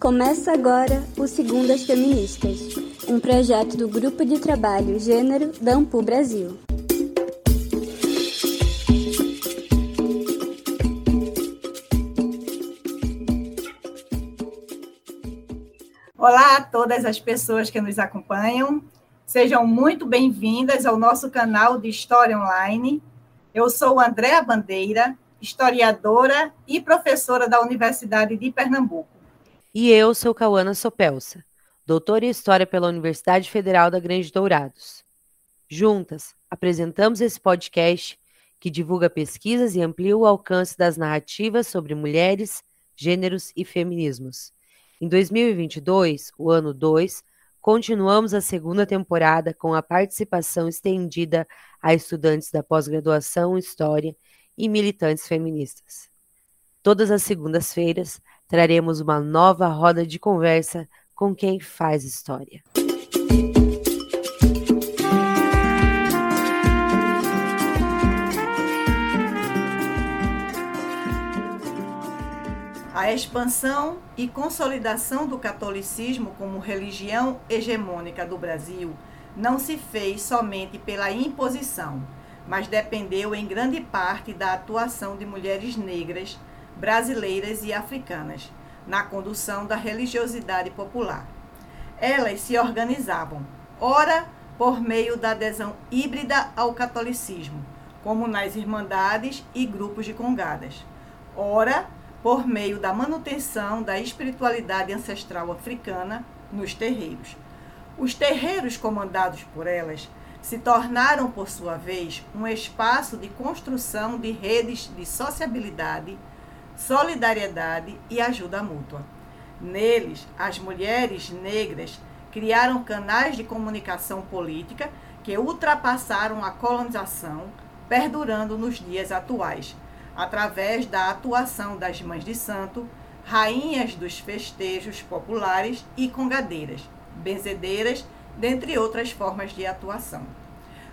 Começa agora o Segundas Feministas, um projeto do Grupo de Trabalho Gênero da Ampu Brasil. Olá a todas as pessoas que nos acompanham. Sejam muito bem-vindas ao nosso canal de História Online. Eu sou Andréa Bandeira, historiadora e professora da Universidade de Pernambuco. E eu sou Cauana Sopelsa, doutora em História pela Universidade Federal da Grande Dourados. Juntas, apresentamos esse podcast que divulga pesquisas e amplia o alcance das narrativas sobre mulheres, gêneros e feminismos. Em 2022, o ano 2, continuamos a segunda temporada com a participação estendida a estudantes da pós-graduação em História e militantes feministas. Todas as segundas-feiras, traremos uma nova roda de conversa com quem faz história. A expansão e consolidação do catolicismo como religião hegemônica do Brasil não se fez somente pela imposição, mas dependeu em grande parte da atuação de mulheres negras brasileiras e africanas, na condução da religiosidade popular. Elas se organizavam, ora por meio da adesão híbrida ao catolicismo, como nas irmandades e grupos de congadas, ora por meio da manutenção da espiritualidade ancestral africana nos terreiros. Os terreiros comandados por elas se tornaram, por sua vez, um espaço de construção de redes de sociabilidade solidariedade e ajuda mútua. Neles, as mulheres negras criaram canais de comunicação política que ultrapassaram a colonização, perdurando nos dias atuais, através da atuação das mães de santo, rainhas dos festejos populares e congadeiras, benzedeiras, dentre outras formas de atuação.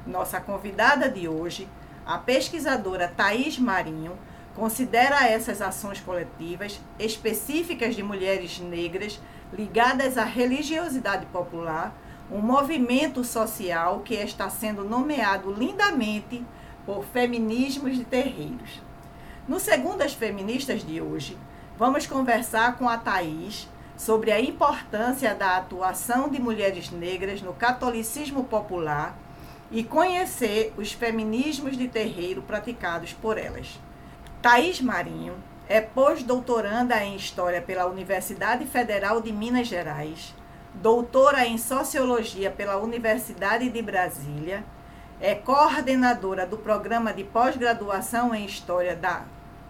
Nossa convidada de hoje, a pesquisadora Thais Marinho, considera essas ações coletivas específicas de mulheres negras ligadas à religiosidade popular um movimento social que está sendo nomeado lindamente por feminismos de terreiros. No segundo as feministas de hoje, vamos conversar com a Thaís sobre a importância da atuação de mulheres negras no catolicismo popular e conhecer os feminismos de terreiro praticados por elas. Thaís Marinho é pós-doutoranda em História pela Universidade Federal de Minas Gerais, doutora em Sociologia pela Universidade de Brasília, é coordenadora do programa de pós-graduação em História da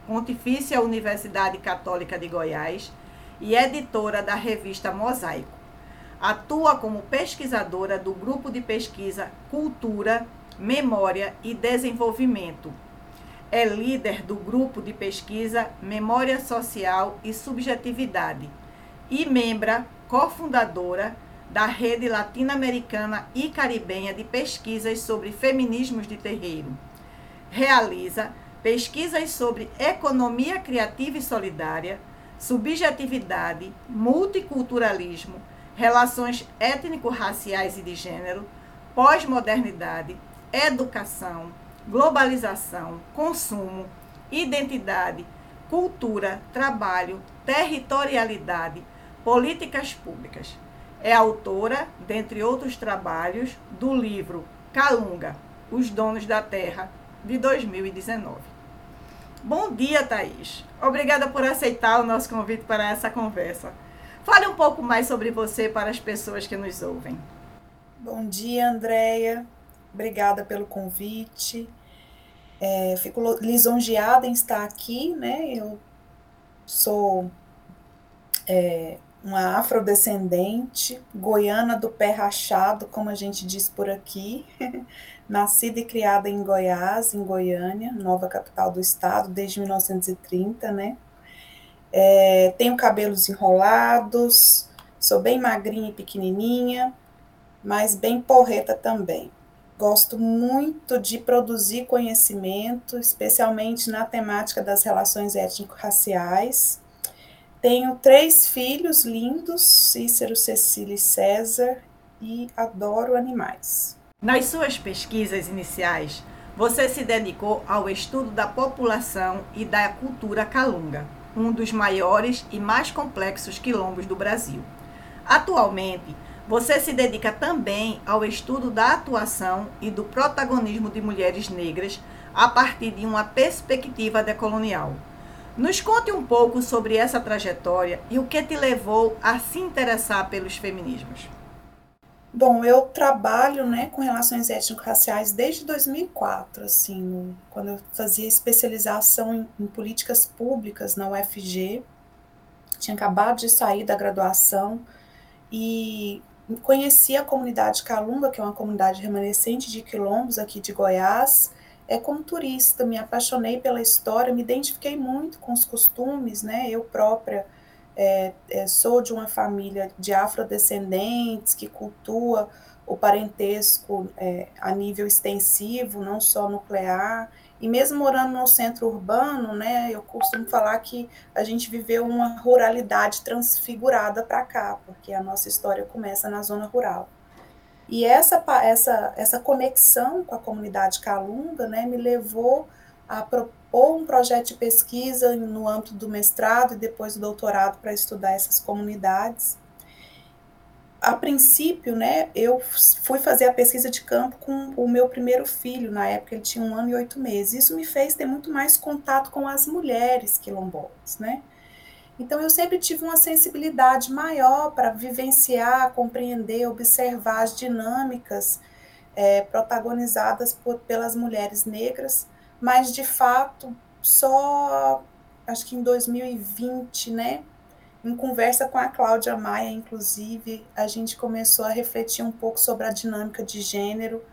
Pontifícia Universidade Católica de Goiás e editora da revista Mosaico. Atua como pesquisadora do grupo de pesquisa Cultura, Memória e Desenvolvimento, é líder do grupo de pesquisa Memória Social e Subjetividade e membra cofundadora da Rede Latino-Americana e Caribenha de Pesquisas sobre Feminismos de Terreiro. Realiza pesquisas sobre economia criativa e solidária, subjetividade, multiculturalismo, relações étnico-raciais e de gênero, pós-modernidade, educação, globalização, consumo, identidade, cultura, trabalho, territorialidade, políticas públicas. É autora, dentre outros trabalhos, do livro Calunga, Os Donos da Terra, de 2019. Bom dia, Thaís. Obrigada por aceitar o nosso convite para essa conversa. Fale um pouco mais sobre você para as pessoas que nos ouvem. Bom dia, Andréia. Obrigada pelo convite. É, fico lisonjeada em estar aqui, né? Eu sou é, uma afrodescendente, goiana do pé rachado, como a gente diz por aqui, nascida e criada em Goiás, em Goiânia, nova capital do estado, desde 1930, né? É, tenho cabelos enrolados, sou bem magrinha e pequenininha, mas bem porreta também. Gosto muito de produzir conhecimento, especialmente na temática das relações étnico-raciais. Tenho três filhos lindos, Cícero, Cecília e César, e adoro animais. Nas suas pesquisas iniciais, você se dedicou ao estudo da população e da cultura calunga, um dos maiores e mais complexos quilombos do Brasil. Atualmente, você se dedica também ao estudo da atuação e do protagonismo de mulheres negras a partir de uma perspectiva decolonial. Nos conte um pouco sobre essa trajetória e o que te levou a se interessar pelos feminismos. Bom, eu trabalho né, com relações étnico-raciais desde 2004, assim, quando eu fazia especialização em, em políticas públicas na UFG, tinha acabado de sair da graduação e conheci a comunidade Calunga, que é uma comunidade remanescente de quilombos aqui de Goiás, é como turista, me apaixonei pela história, me identifiquei muito com os costumes, né? Eu própria é, é, sou de uma família de afrodescendentes que cultua o parentesco é, a nível extensivo, não só nuclear. E mesmo morando no centro urbano, né, eu costumo falar que a gente viveu uma ruralidade transfigurada para cá, porque a nossa história começa na zona rural. E essa, essa, essa conexão com a comunidade calunga né, me levou a propor um projeto de pesquisa no âmbito do mestrado e depois do doutorado para estudar essas comunidades. A princípio, né, eu fui fazer a pesquisa de campo com o meu primeiro filho, na época ele tinha um ano e oito meses. Isso me fez ter muito mais contato com as mulheres quilombolas, né? Então, eu sempre tive uma sensibilidade maior para vivenciar, compreender, observar as dinâmicas é, protagonizadas por, pelas mulheres negras, mas de fato, só acho que em 2020, né? Em conversa com a Cláudia Maia, inclusive, a gente começou a refletir um pouco sobre a dinâmica de gênero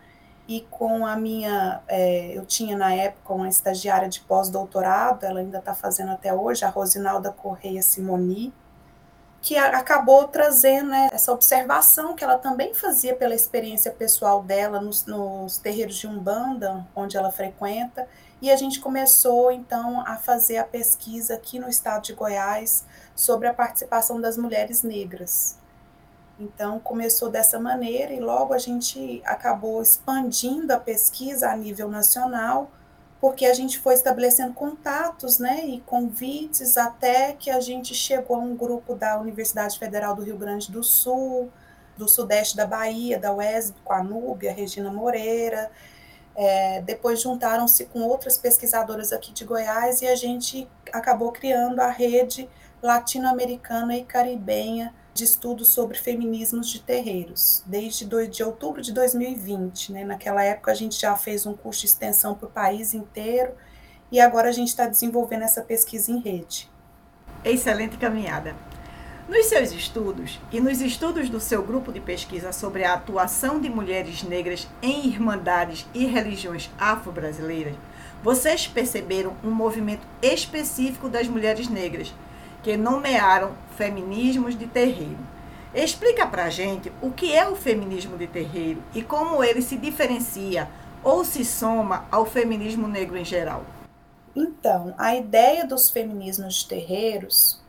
e com a minha, é, eu tinha na época uma estagiária de pós-doutorado, ela ainda está fazendo até hoje, a Rosinalda Correia Simoni, que a, acabou trazendo né, essa observação que ela também fazia pela experiência pessoal dela nos, nos terreiros de Umbanda, onde ela frequenta, e a gente começou então a fazer a pesquisa aqui no estado de Goiás sobre a participação das mulheres negras. Então, começou dessa maneira e logo a gente acabou expandindo a pesquisa a nível nacional, porque a gente foi estabelecendo contatos né, e convites até que a gente chegou a um grupo da Universidade Federal do Rio Grande do Sul, do Sudeste da Bahia, da UESB, com a Núbia, Regina Moreira. É, depois juntaram-se com outras pesquisadoras aqui de Goiás e a gente acabou criando a rede latino-americana e caribenha de estudos sobre feminismos de terreiros, desde do, de outubro de 2020. Né? Naquela época, a gente já fez um curso de extensão para o país inteiro e agora a gente está desenvolvendo essa pesquisa em rede. Excelente caminhada. Nos seus estudos e nos estudos do seu grupo de pesquisa sobre a atuação de mulheres negras em irmandades e religiões afro-brasileiras, vocês perceberam um movimento específico das mulheres negras que nomearam feminismos de terreiro. Explica pra gente o que é o feminismo de terreiro e como ele se diferencia ou se soma ao feminismo negro em geral. Então, a ideia dos feminismos de terreiros,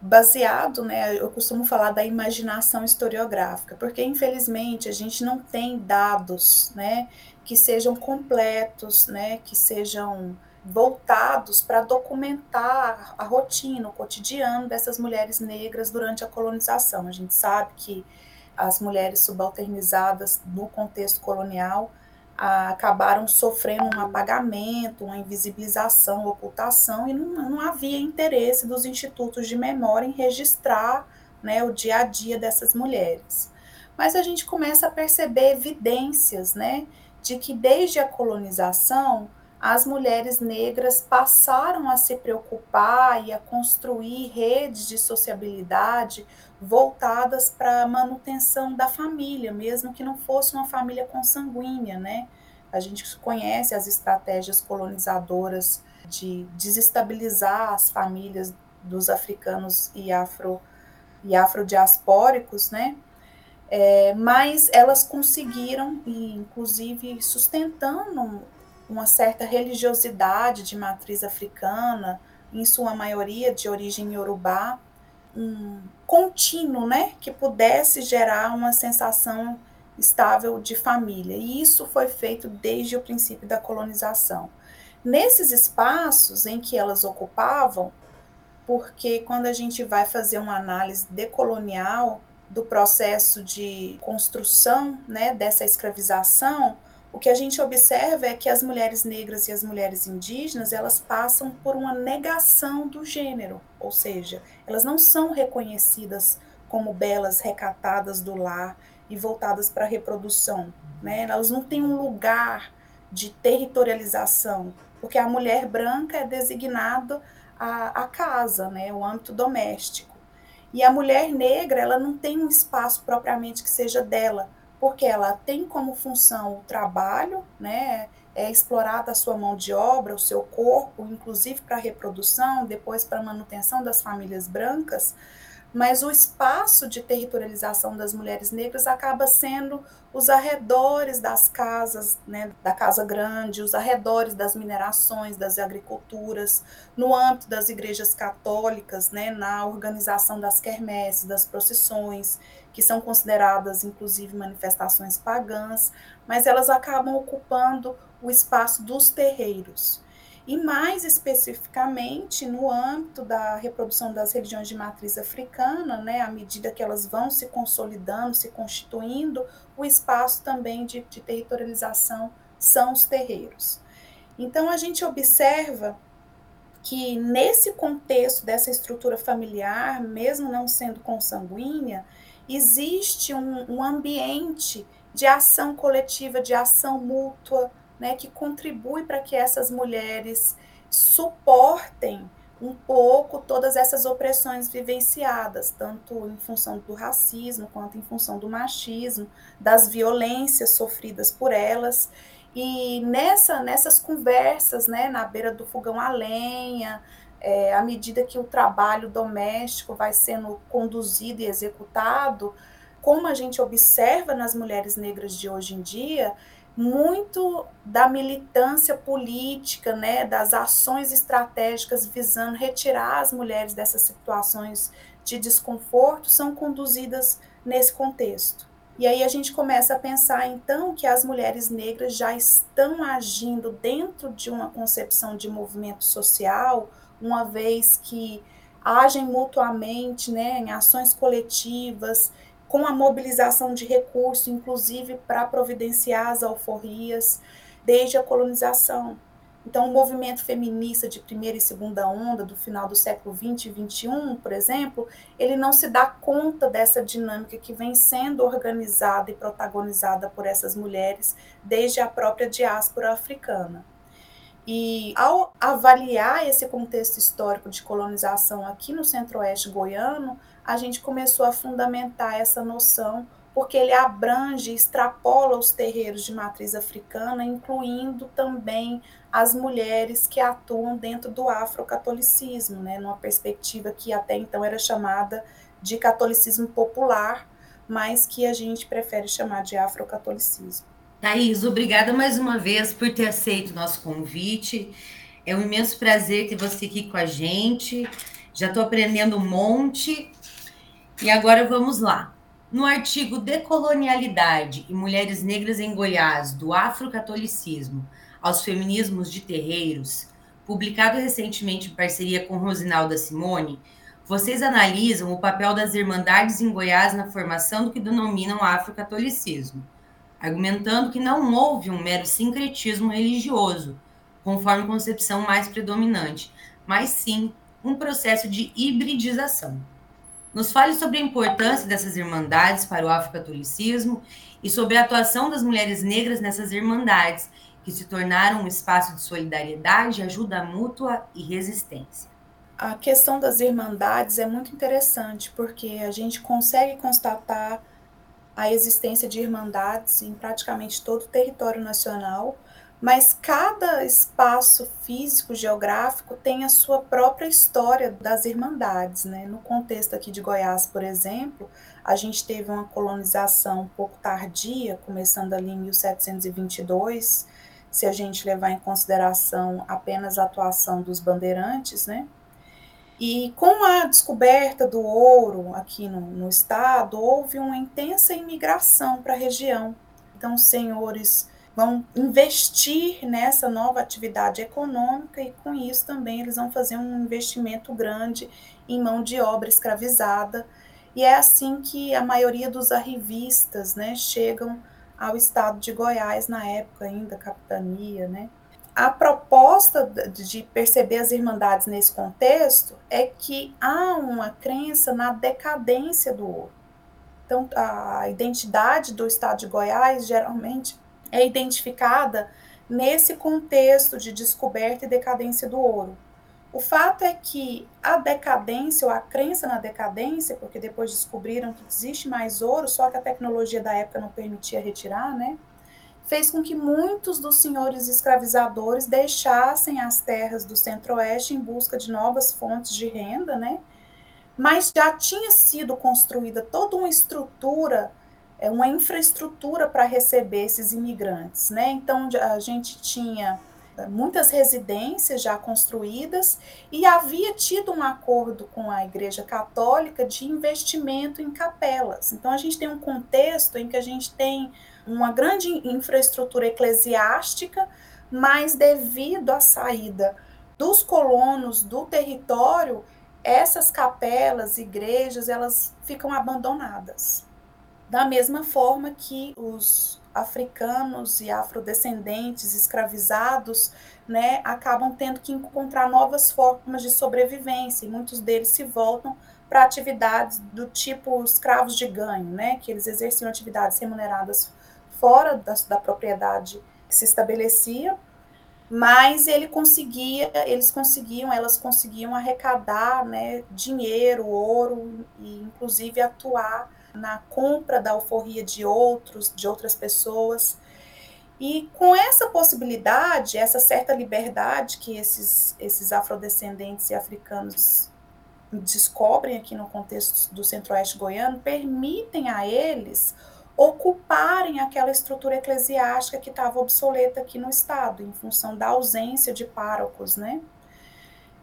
baseado, né, eu costumo falar da imaginação historiográfica, porque infelizmente a gente não tem dados, né, que sejam completos, né, que sejam voltados para documentar a rotina, o cotidiano dessas mulheres negras durante a colonização. A gente sabe que as mulheres subalternizadas no contexto colonial acabaram sofrendo um apagamento, uma invisibilização, ocultação, e não, não, havia interesse dos institutos de memória em registrar né, o dia a dia dessas mulheres. Mas a gente começa a perceber evidências né, de que desde a colonização as mulheres negras passaram a se preocupar e a construir redes de sociabilidade voltadas para a manutenção da família, mesmo que não fosse uma família consanguínea, né? A gente conhece as estratégias colonizadoras de desestabilizar as famílias dos africanos e afro e afrodiaspóricos, né? É, mas elas conseguiram, e inclusive sustentando uma certa religiosidade de matriz africana, em sua maioria de origem iorubá, um contínuo, né, que pudesse gerar uma sensação estável de família. E isso foi feito desde o princípio da colonização. Nesses espaços em que elas ocupavam, porque quando a gente vai fazer uma análise decolonial do processo de construção, né, dessa escravização, o que a gente observa é que as mulheres negras e as mulheres indígenas, elas passam por uma negação do gênero, ou seja, elas não são reconhecidas como belas recatadas do lar e voltadas para a reprodução, né? Elas não têm um lugar de territorialização, porque a mulher branca é designada a, a casa, né, o âmbito doméstico. E a mulher negra, ela não tem um espaço propriamente que seja dela, porque ela tem como função o trabalho, né? É explorada a sua mão de obra, o seu corpo, inclusive para reprodução, depois para manutenção das famílias brancas, mas o espaço de territorialização das mulheres negras acaba sendo os arredores das casas, né, da casa grande, os arredores das minerações, das agriculturas, no âmbito das igrejas católicas, né, na organização das quermesses, das procissões, que são consideradas inclusive manifestações pagãs, mas elas acabam ocupando o espaço dos terreiros e mais especificamente no âmbito da reprodução das religiões de matriz africana, né, à medida que elas vão se consolidando, se constituindo, o espaço também de, de territorialização são os terreiros. Então a gente observa que nesse contexto dessa estrutura familiar, mesmo não sendo consanguínea, existe um, um ambiente de ação coletiva, de ação mútua, né, que contribui para que essas mulheres suportem um pouco todas essas opressões vivenciadas, tanto em função do racismo quanto em função do machismo, das violências sofridas por elas. E nessa, nessas conversas, né, na beira do fogão a lenha, é, à medida que o trabalho doméstico vai sendo conduzido e executado, como a gente observa nas mulheres negras de hoje em dia, muito da militância política, né, das ações estratégicas visando retirar as mulheres dessas situações de desconforto são conduzidas nesse contexto. E aí a gente começa a pensar então que as mulheres negras já estão agindo dentro de uma concepção de movimento social, uma vez que agem mutuamente, né, em ações coletivas, com a mobilização de recursos, inclusive para providenciar as alforrias, desde a colonização. Então, o movimento feminista de primeira e segunda onda, do final do século XX e XXI, por exemplo, ele não se dá conta dessa dinâmica que vem sendo organizada e protagonizada por essas mulheres desde a própria diáspora africana. E ao avaliar esse contexto histórico de colonização aqui no centro-oeste goiano, a gente começou a fundamentar essa noção, porque ele abrange, extrapola os terreiros de matriz africana, incluindo também as mulheres que atuam dentro do afrocatolicismo, né, numa perspectiva que até então era chamada de catolicismo popular, mas que a gente prefere chamar de afrocatolicismo. Thaís, obrigada mais uma vez por ter aceito o nosso convite. É um imenso prazer ter você aqui com a gente. Já estou aprendendo um monte e agora vamos lá. No artigo Decolonialidade e Mulheres Negras em Goiás, do Afrocatolicismo aos Feminismos de Terreiros, publicado recentemente em parceria com Rosinalda Simone, vocês analisam o papel das Irmandades em Goiás na formação do que denominam afrocatolicismo, argumentando que não houve um mero sincretismo religioso, conforme concepção mais predominante, mas sim um processo de hibridização. Nos fale sobre a importância dessas irmandades para o afrocatolicismo e sobre a atuação das mulheres negras nessas irmandades, que se tornaram um espaço de solidariedade, ajuda mútua e resistência. A questão das irmandades é muito interessante, porque a gente consegue constatar a existência de irmandades em praticamente todo o território nacional, mas cada espaço físico, geográfico, tem a sua própria história das irmandades. Né? No contexto aqui de Goiás, por exemplo, a gente teve uma colonização um pouco tardia, começando ali em 1722, se a gente levar em consideração apenas a atuação dos bandeirantes, né? E com a descoberta do ouro aqui no, no estado, houve uma intensa imigração para a região. Então, os senhores vão investir nessa nova atividade econômica e com isso também eles vão fazer um investimento grande em mão de obra escravizada. E é assim que a maioria dos arrivistas né, chegam ao estado de Goiás na época ainda, capitania, né? A proposta de perceber as irmandades nesse contexto é que há uma crença na decadência do ouro. Então, a identidade do estado de Goiás geralmente é identificada nesse contexto de descoberta e decadência do ouro. O fato é que a decadência, ou a crença na decadência, porque depois descobriram que existe mais ouro, só que a tecnologia da época não permitia retirar, né? Fez com que muitos dos senhores escravizadores deixassem as terras do centro-oeste em busca de novas fontes de renda, né? Mas já tinha sido construída toda uma estrutura, é, uma infraestrutura para receber esses imigrantes, né? Então a gente tinha muitas residências já construídas e havia tido um acordo com a Igreja Católica de investimento em capelas. Então a gente tem um contexto em que a gente tem uma grande infraestrutura eclesiástica, mas devido à saída dos colonos do território, essas capelas, igrejas, elas ficam abandonadas. Da mesma forma que os africanos e afrodescendentes escravizados, né, acabam tendo que encontrar novas formas de sobrevivência, e muitos deles se voltam para atividades do tipo escravos de ganho, né, que eles exerciam atividades remuneradas fora da, da propriedade que se estabelecia, mas ele conseguia, eles conseguiam, elas conseguiam arrecadar, né, dinheiro, ouro e inclusive atuar na compra da alforria de outros, de outras pessoas. E com essa possibilidade, essa certa liberdade que esses, esses afrodescendentes e africanos descobrem aqui no contexto do centro-oeste goiano, permitem a eles ocuparem aquela estrutura eclesiástica que estava obsoleta aqui no estado, em função da ausência de párocos, né?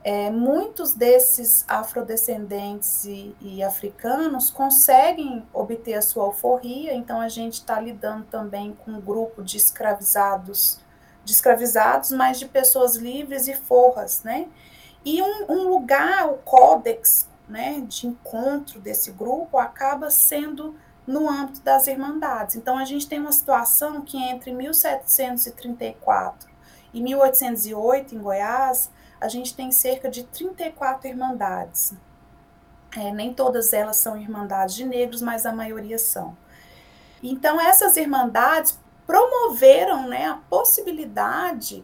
É, muitos desses afrodescendentes e, e, africanos conseguem obter a sua alforria, então a gente está lidando também com um grupo de escravizados, de escravizados, mas de pessoas livres e forras, né? E um, um lugar, o códex né, de encontro desse grupo acaba sendo no âmbito das irmandades. Então a gente tem uma situação que entre 1734 e 1808 em Goiás, a gente tem cerca de 34 irmandades. É, nem todas elas são irmandades de negros, mas a maioria são. Então, essas irmandades promoveram né, a possibilidade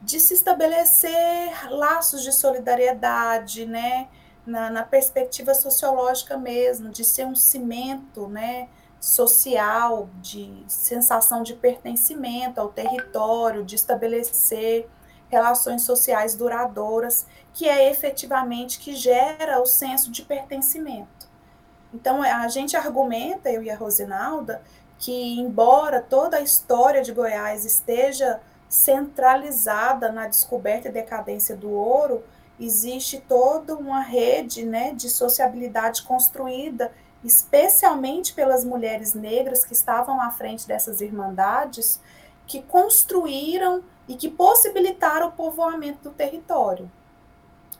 de se estabelecer laços de solidariedade, né, na, na perspectiva sociológica mesmo, de ser um cimento né, social, de sensação de pertencimento ao território, de estabelecer relações sociais duradouras, que é efetivamente que gera o senso de pertencimento. Então, a gente argumenta, eu e a Rosinalda, que embora toda a história de Goiás esteja centralizada na descoberta e decadência do ouro, existe toda uma rede né, de sociabilidade construída, especialmente pelas mulheres negras que estavam à frente dessas irmandades, que construíram e que possibilitaram o povoamento do território,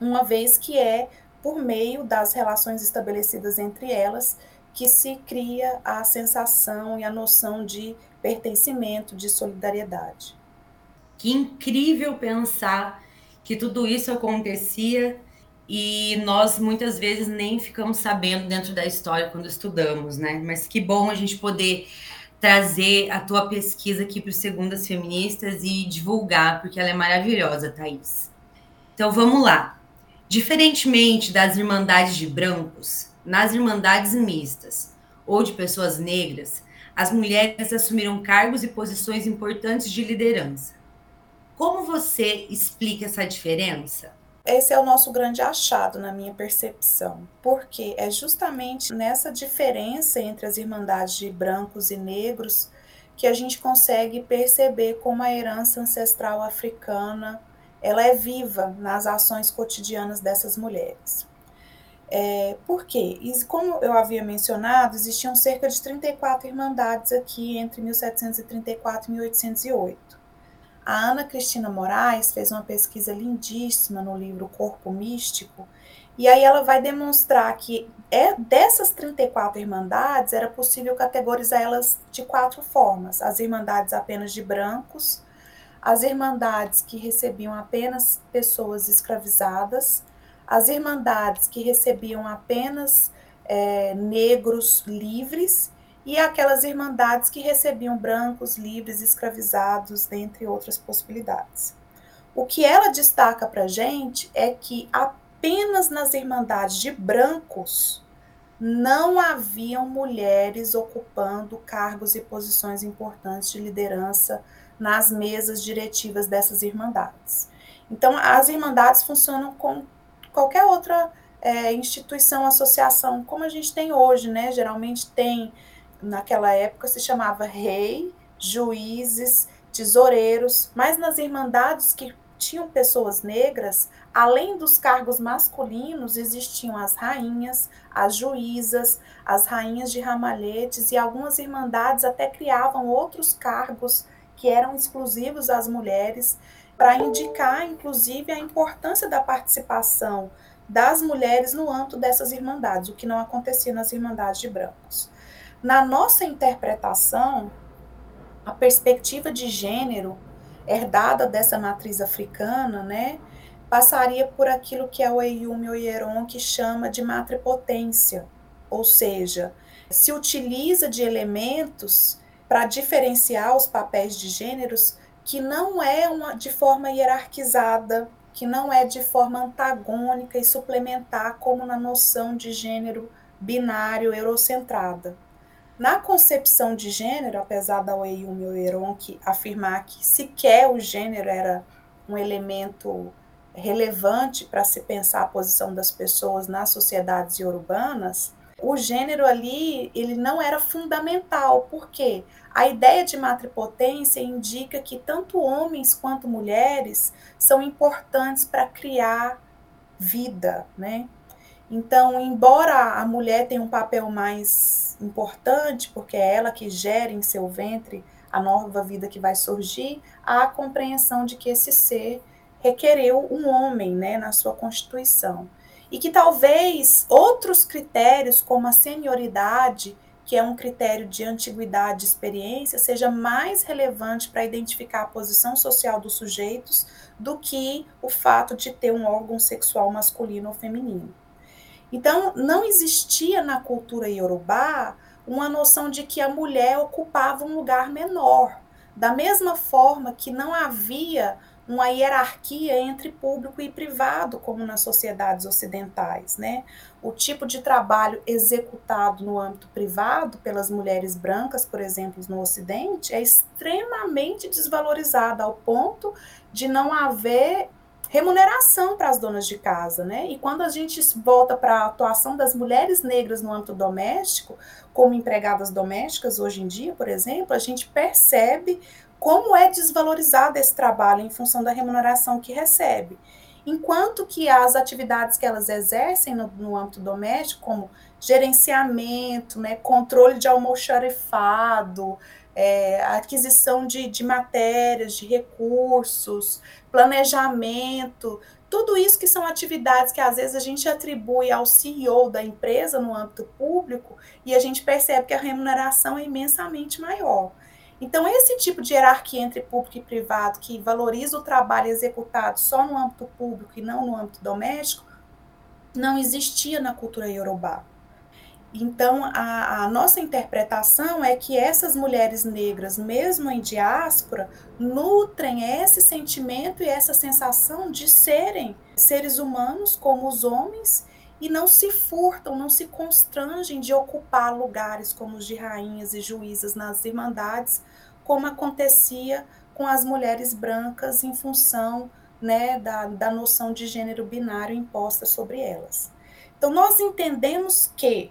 uma vez que é por meio das relações estabelecidas entre elas que se cria a sensação e a noção de pertencimento, de solidariedade. Que incrível pensar que tudo isso acontecia e nós muitas vezes nem ficamos sabendo dentro da história quando estudamos, né? Mas que bom a gente poder trazer a tua pesquisa aqui para o Segundas Feministas e divulgar, porque ela é maravilhosa, Thaís. Então vamos lá. Diferentemente das irmandades de brancos, nas irmandades mistas ou de pessoas negras, as mulheres assumiram cargos e posições importantes de liderança. Como você explica essa diferença? Esse é o nosso grande achado, na minha percepção, porque é justamente nessa diferença entre as irmandades de brancos e negros que a gente consegue perceber como a herança ancestral africana ela é viva nas ações cotidianas dessas mulheres. É, por quê? E como eu havia mencionado, existiam cerca de 34 irmandades aqui entre 1734 e 1808. A Ana Cristina Moraes fez uma pesquisa lindíssima no livro Corpo Místico, e aí ela vai demonstrar que é dessas 34 irmandades era possível categorizar elas de quatro formas: as irmandades apenas de brancos, as irmandades que recebiam apenas pessoas escravizadas, as irmandades que recebiam apenas é, negros livres e aquelas irmandades que recebiam brancos livres escravizados, dentre outras possibilidades. O que ela destaca para a gente é que apenas nas irmandades de brancos não haviam mulheres ocupando cargos e posições importantes de liderança nas mesas diretivas dessas irmandades. Então, as irmandades funcionam como qualquer outra é, instituição, associação, como a gente tem hoje, né? Geralmente tem, naquela época se chamava rei, juízes, tesoureiros, mas nas irmandades que tinham pessoas negras, além dos cargos masculinos, existiam as rainhas, as juízas, as rainhas de ramalhetes e algumas irmandades até criavam outros cargos que eram exclusivos às mulheres, para indicar, inclusive, a importância da participação das mulheres no âmbito dessas irmandades, o que não acontecia nas irmandades de brancos. Na nossa interpretação, a perspectiva de gênero herdada dessa matriz africana, né, passaria por aquilo que é o Eyumi Oyeron que chama de matripotência, ou seja, se utiliza de elementos para diferenciar os papéis de gêneros que não é uma, de forma hierarquizada, que não é de forma antagônica e suplementar, como na noção de gênero binário eurocentrada. Na concepção de gênero, apesar da Oyumi Oeronki afirmar que sequer o gênero era um elemento relevante para se pensar a posição das pessoas nas sociedades urbanas, o gênero ali ele não era fundamental, porque a ideia de matripotência indica que tanto homens quanto mulheres são importantes para criar vida, né? Então, embora a mulher tenha um papel mais importante, porque é ela que gera em seu ventre a nova vida que vai surgir, há a compreensão de que esse ser requereu um homem, né, na sua constituição e que talvez outros critérios, como a senioridade, que é um critério de antiguidade e experiência, seja mais relevante para identificar a posição social dos sujeitos do que o fato de ter um órgão sexual masculino ou feminino. Então, não existia na cultura iorubá uma noção de que a mulher ocupava um lugar menor, da mesma forma que não havia uma hierarquia entre público e privado, como nas sociedades ocidentais. Né? O tipo de trabalho executado no âmbito privado pelas mulheres brancas, por exemplo, no Ocidente, é extremamente desvalorizado, ao ponto de não haver remuneração para as donas de casa, né? E quando a gente volta para a atuação das mulheres negras no âmbito doméstico, como empregadas domésticas hoje em dia, por exemplo, a gente percebe como é desvalorizado esse trabalho em função da remuneração que recebe. Enquanto que as atividades que elas exercem no, no âmbito doméstico, como gerenciamento, né, controle de almoxarifado, é, aquisição de, de matérias, de recursos, planejamento, tudo isso que são atividades que às vezes a gente atribui ao CEO da empresa no âmbito público e a gente percebe que a remuneração é imensamente maior. Então, esse tipo de hierarquia entre público e privado, que valoriza o trabalho executado só no âmbito público e não no âmbito doméstico, não existia na cultura iorubá. Então, a, a, nossa interpretação é que essas mulheres negras, mesmo em diáspora, nutrem esse sentimento e essa sensação de serem seres humanos como os homens e não se furtam, não se constrangem de ocupar lugares como os de rainhas e juízas nas irmandades, como acontecia com as mulheres brancas em função né, da, da noção de gênero binário imposta sobre elas. Então, nós entendemos que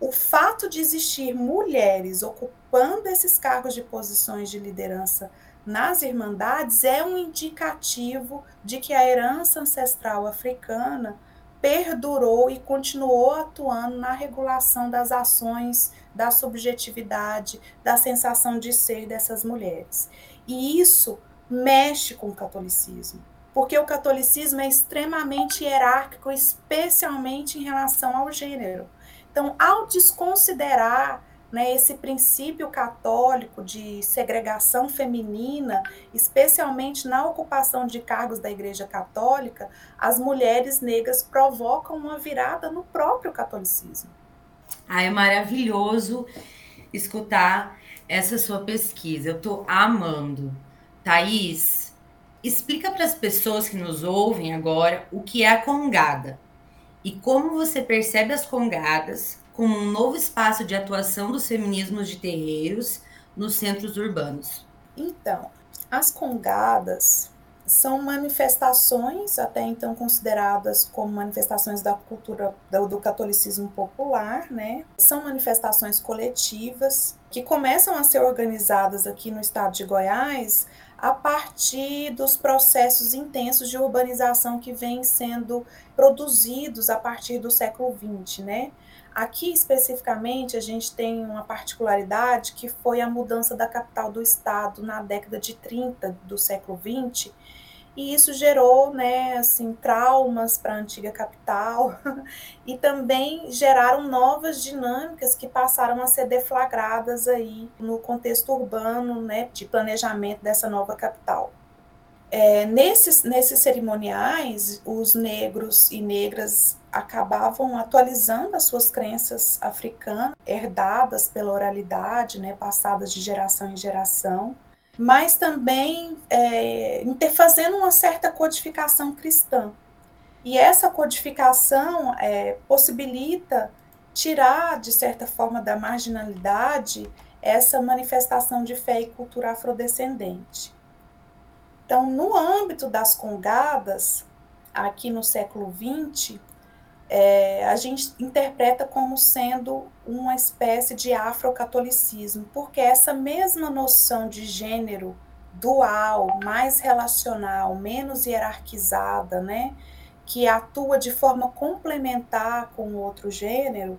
o fato de existir mulheres ocupando esses cargos de posições de liderança nas irmandades é um indicativo de que a herança ancestral africana perdurou e continuou atuando na regulação das ações, da subjetividade, da sensação de ser dessas mulheres. E isso mexe com o catolicismo, porque o catolicismo é extremamente hierárquico, especialmente em relação ao gênero. Então, ao desconsiderar né, esse princípio católico de segregação feminina, especialmente na ocupação de cargos da Igreja Católica, as mulheres negras provocam uma virada no próprio catolicismo. Ah, é maravilhoso escutar essa sua pesquisa. Eu estou amando. Thaís, explica para as pessoas que nos ouvem agora o que é a congada e como você percebe as congadas como um novo espaço de atuação dos feminismos de terreiros nos centros urbanos? Então, as congadas são manifestações, até então consideradas como manifestações da cultura do, do, catolicismo popular, né? São manifestações coletivas que começam a ser organizadas aqui no estado de Goiás a partir dos processos intensos de urbanização que vêm sendo produzidos a partir do século XX, né? Aqui, especificamente, a gente tem uma particularidade que foi a mudança da capital do estado na década de 30 do século 20, e isso gerou, né, assim, traumas para a antiga capital e também geraram novas dinâmicas que passaram a ser deflagradas aí no contexto urbano, né, de planejamento dessa nova capital. É, nesses, nesses cerimoniais, os negros e negras acabavam atualizando as suas crenças africanas, herdadas pela oralidade, né, passadas de geração em geração, mas também é, fazendo uma certa codificação cristã. E essa codificação é, possibilita tirar, de certa forma, da marginalidade essa manifestação de fé e cultura afrodescendente. Então, no âmbito das congadas, aqui no século XX, é, a gente interpreta como sendo uma espécie de afrocatolicismo, porque essa mesma noção de gênero dual, mais relacional, menos hierarquizada, né, que atua de forma complementar com o outro gênero,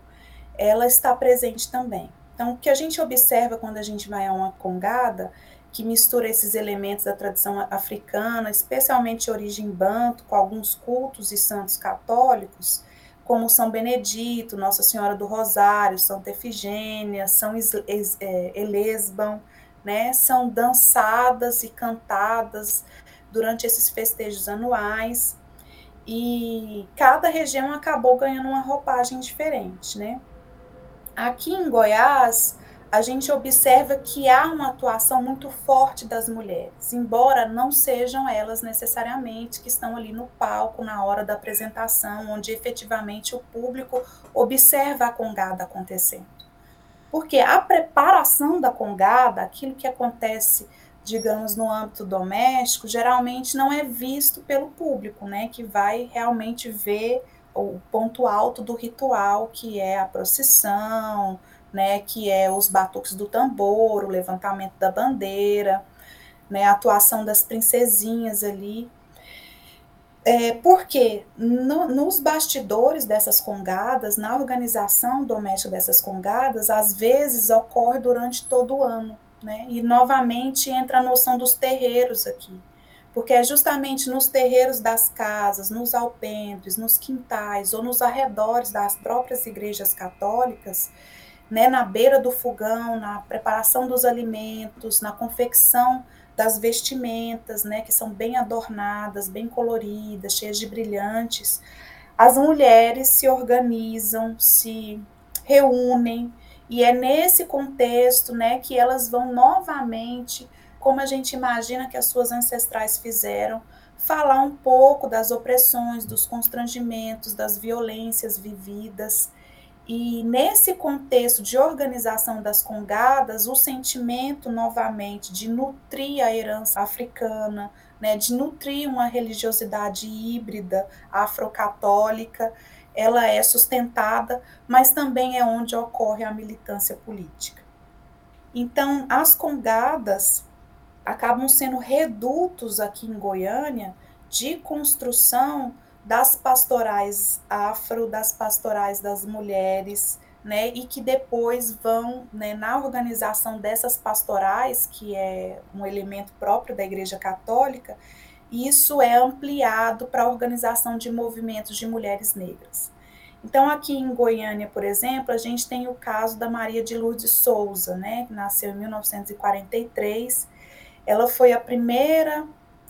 ela está presente também. Então, o que a gente observa quando a gente vai a uma congada, que mistura esses elementos da tradição africana, especialmente de origem banto, com alguns cultos e santos católicos, como São Benedito, Nossa Senhora do Rosário, Santa Efigênia, São é, Elesbão, né, são dançadas e cantadas durante esses festejos anuais e cada região acabou ganhando uma roupagem diferente, né? Aqui em Goiás, a gente observa que há uma atuação muito forte das mulheres, embora não sejam elas necessariamente que estão ali no palco na hora da apresentação, onde efetivamente o público observa a congada acontecendo. Porque a preparação da congada, aquilo que acontece, digamos, no âmbito doméstico, geralmente não é visto pelo público, né, que vai realmente ver o ponto alto do ritual, que é a procissão, né, que é os batuques do tambor, o levantamento da bandeira, né, a atuação das princesinhas ali. É, porque no, nos bastidores dessas congadas, na organização doméstica dessas congadas, às vezes ocorre durante todo o ano, né? E novamente entra a noção dos terreiros aqui, porque é justamente nos terreiros das casas, nos alpendres, nos quintais ou nos arredores das próprias igrejas católicas né, na beira do fogão, na preparação dos alimentos, na confecção das vestimentas, né, que são bem adornadas, bem coloridas, cheias de brilhantes. As mulheres se organizam, se reúnem, e é nesse contexto, né, que elas vão novamente, como a gente imagina que as suas ancestrais fizeram, falar um pouco das opressões, dos constrangimentos, das violências vividas, e nesse contexto de organização das congadas, o sentimento novamente de nutrir a herança africana, né, de nutrir uma religiosidade híbrida afrocatólica, ela é sustentada, mas também é onde ocorre a militância política. Então, as congadas acabam sendo redutos aqui em Goiânia de construção das pastorais afro, das pastorais das mulheres, né, e que depois vão, né, na organização dessas pastorais, que é um elemento próprio da Igreja Católica, isso é ampliado para a organização de movimentos de mulheres negras. Então, aqui em Goiânia, por exemplo, a gente tem o caso da Maria de Lourdes Souza, né, que nasceu em 1943. Ela foi a primeira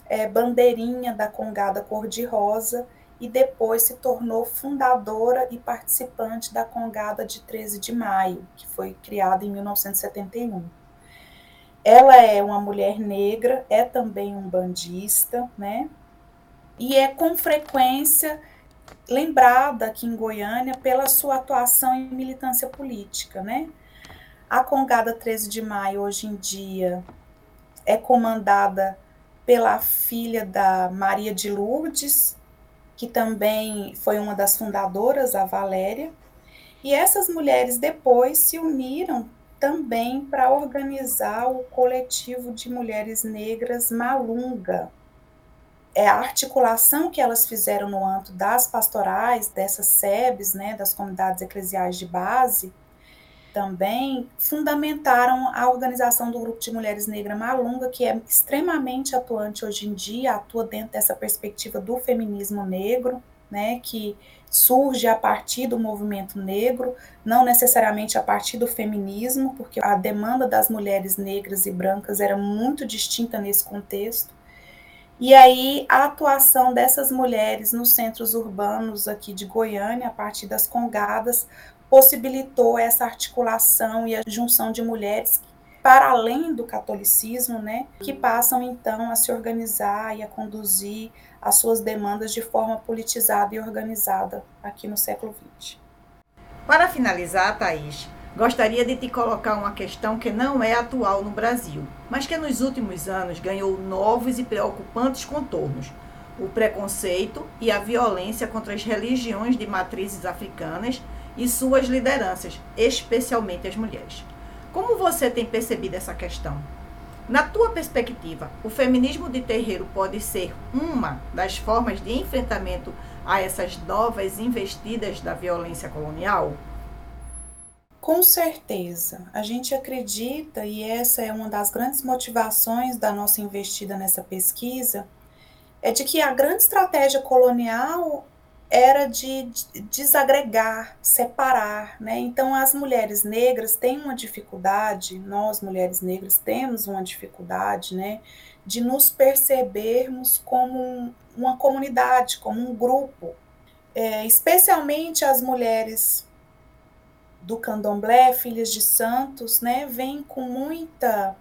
é, bandeirinha da Congada Cor-de-Rosa e depois se tornou fundadora e participante da Congada de 13 de Maio, que foi criada em 1971. Ela é uma mulher negra, é também um bandista, né? E é com frequência lembrada aqui em Goiânia pela sua atuação em militância política, né? A Congada 13 de Maio, hoje em dia, é comandada pela filha da Maria de Lourdes, que também foi uma das fundadoras, a Valéria. E essas mulheres depois se uniram também para organizar o coletivo de mulheres negras Malunga. É a articulação que elas fizeram no âmbito das pastorais, dessas SEBs, né, das comunidades eclesiais de base, também fundamentaram a organização do Grupo de Mulheres Negras Malunga, que é extremamente atuante hoje em dia, atua dentro dessa perspectiva do feminismo negro, né, que surge a partir do movimento negro, não necessariamente a partir do feminismo, porque a demanda das mulheres negras e brancas era muito distinta nesse contexto. E aí a atuação dessas mulheres nos centros urbanos aqui de Goiânia, a partir das congadas, possibilitou essa articulação e a junção de mulheres para além do catolicismo, né, que passam então a se organizar e a conduzir as suas demandas de forma politizada e organizada aqui no século XX. Para finalizar, Thaís, gostaria de te colocar uma questão que não é atual no Brasil, mas que nos últimos anos ganhou novos e preocupantes contornos: o preconceito e a violência contra as religiões de matrizes africanas e suas lideranças, especialmente as mulheres. Como você tem percebido essa questão? Na tua perspectiva, o feminismo de terreiro pode ser uma das formas de enfrentamento a essas novas investidas da violência colonial? Com certeza. A gente acredita, e essa é uma das grandes motivações da nossa investida nessa pesquisa, é de que a grande estratégia colonial era de desagregar, separar, né? Então as mulheres negras têm uma dificuldade, nós mulheres negras temos uma dificuldade, né, de nos percebermos como uma comunidade, como um grupo, é, especialmente as mulheres do candomblé, filhas de santos, né, vêm com muita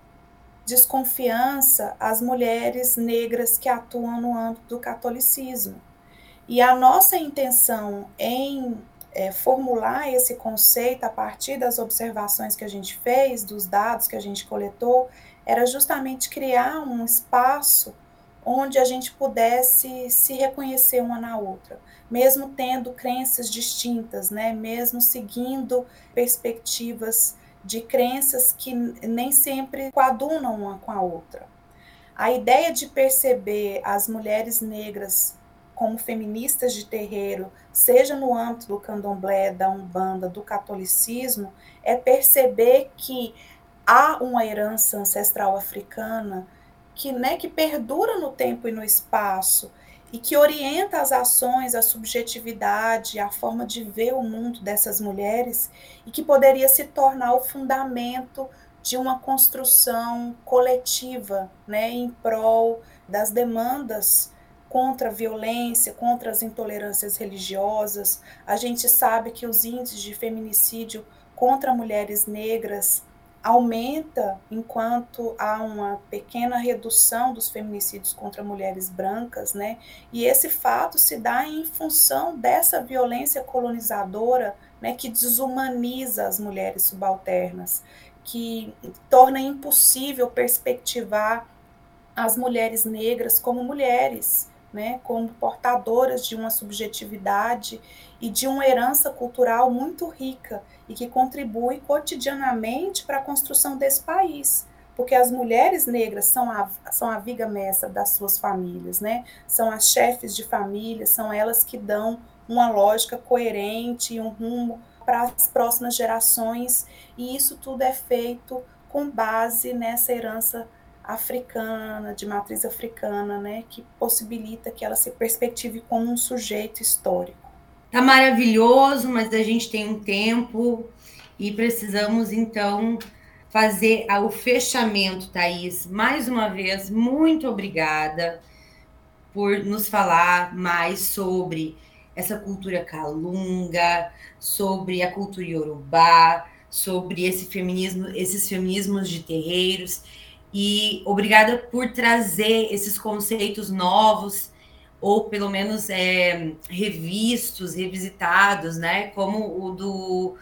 desconfiança as mulheres negras que atuam no âmbito do catolicismo. E a nossa intenção em é, formular esse conceito a partir das observações que a gente fez, dos dados que a gente coletou, era justamente criar um espaço onde a gente pudesse se reconhecer uma na outra, mesmo tendo crenças distintas, né? mesmo seguindo perspectivas de crenças que nem sempre coadunam uma com a outra. A ideia de perceber as mulheres negras como feministas de terreiro, seja no âmbito do candomblé, da umbanda, do catolicismo, é perceber que há uma herança ancestral africana que, né, que perdura no tempo e no espaço e que orienta as ações, a subjetividade, a forma de ver o mundo dessas mulheres e que poderia se tornar o fundamento de uma construção coletiva, né, em prol das demandas contra a violência, contra as intolerâncias religiosas. A gente sabe que os índices de feminicídio contra mulheres negras aumenta enquanto há uma pequena redução dos feminicídios contra mulheres brancas, né? E esse fato se dá em função dessa violência colonizadora, né, que desumaniza as mulheres subalternas, que torna impossível perspectivar as mulheres negras como mulheres, né, como portadoras de uma subjetividade e de uma herança cultural muito rica e que contribui cotidianamente para a construção desse país. porque as mulheres negras são a, são a viga mestra das suas famílias, né? São as chefes de família, são elas que dão uma lógica coerente e um rumo para as próximas gerações, e isso tudo é feito com base nessa herança africana, de matriz africana, né, que possibilita que ela se perspective como um sujeito histórico. Tá maravilhoso, mas a gente tem um tempo e precisamos então fazer o fechamento, Thaís. Mais uma vez, muito obrigada por nos falar mais sobre essa cultura calunga, sobre a cultura iorubá, sobre esse feminismo, esses feminismos de terreiros e obrigada por trazer esses conceitos novos, ou pelo menos é, revistos, revisitados, né? Como o do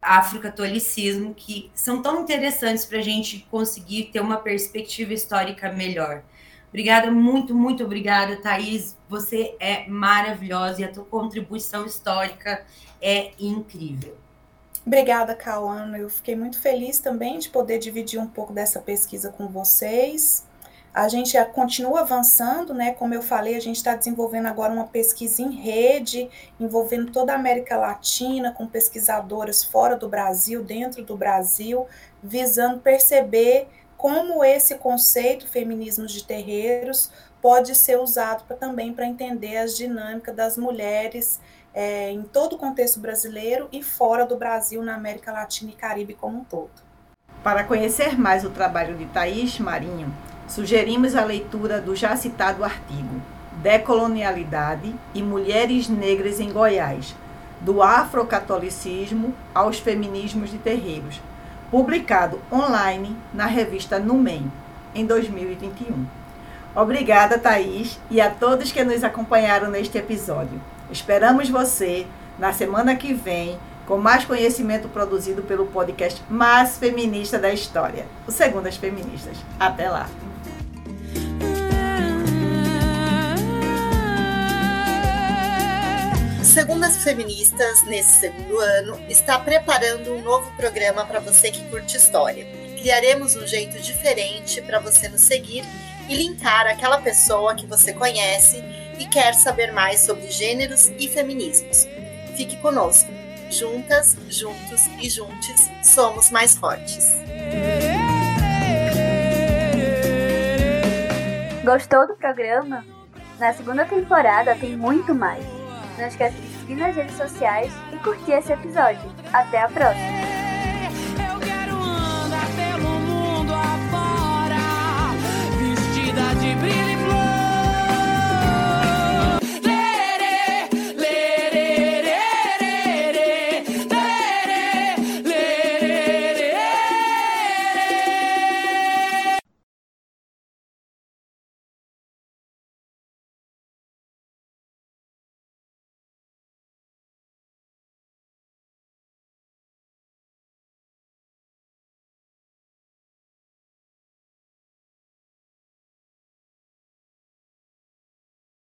afrocatolicismo, que são tão interessantes para a gente conseguir ter uma perspectiva histórica melhor. Obrigada, muito, muito obrigada, Thaís. Você é maravilhosa e a tua contribuição histórica é incrível. Obrigada, Cauana. Eu fiquei muito feliz também de poder dividir um pouco dessa pesquisa com vocês. A gente continua avançando, né? Como eu falei, a gente está desenvolvendo agora uma pesquisa em rede, envolvendo toda a América Latina, com pesquisadoras fora do Brasil, dentro do Brasil, visando perceber como esse conceito feminismo de terreiros pode ser usado pra, também para entender as dinâmicas das mulheres é, em todo o contexto brasileiro e fora do Brasil, na América Latina e Caribe como um todo. Para conhecer mais o trabalho de Thaís Marinho, sugerimos a leitura do já citado artigo Decolonialidade e Mulheres Negras em Goiás, do afrocatolicismo aos feminismos de terreiros, publicado online na revista Numen, em 2021. Obrigada, Thaís, e a todos que nos acompanharam neste episódio. Esperamos você na semana que vem com mais conhecimento produzido pelo podcast mais feminista da história, o Segundas Feministas. Até lá! Segundas Feministas, nesse segundo ano, está preparando um novo programa para você que curte história. Criaremos um jeito diferente para você nos seguir e linkar aquela pessoa que você conhece e quer saber mais sobre gêneros e feminismos. Fique conosco. Juntas, juntos e juntes somos mais fortes. Gostou do programa? Na segunda temporada tem muito mais. Não esqueça de seguir nas redes sociais e curtir esse episódio. Até a próxima!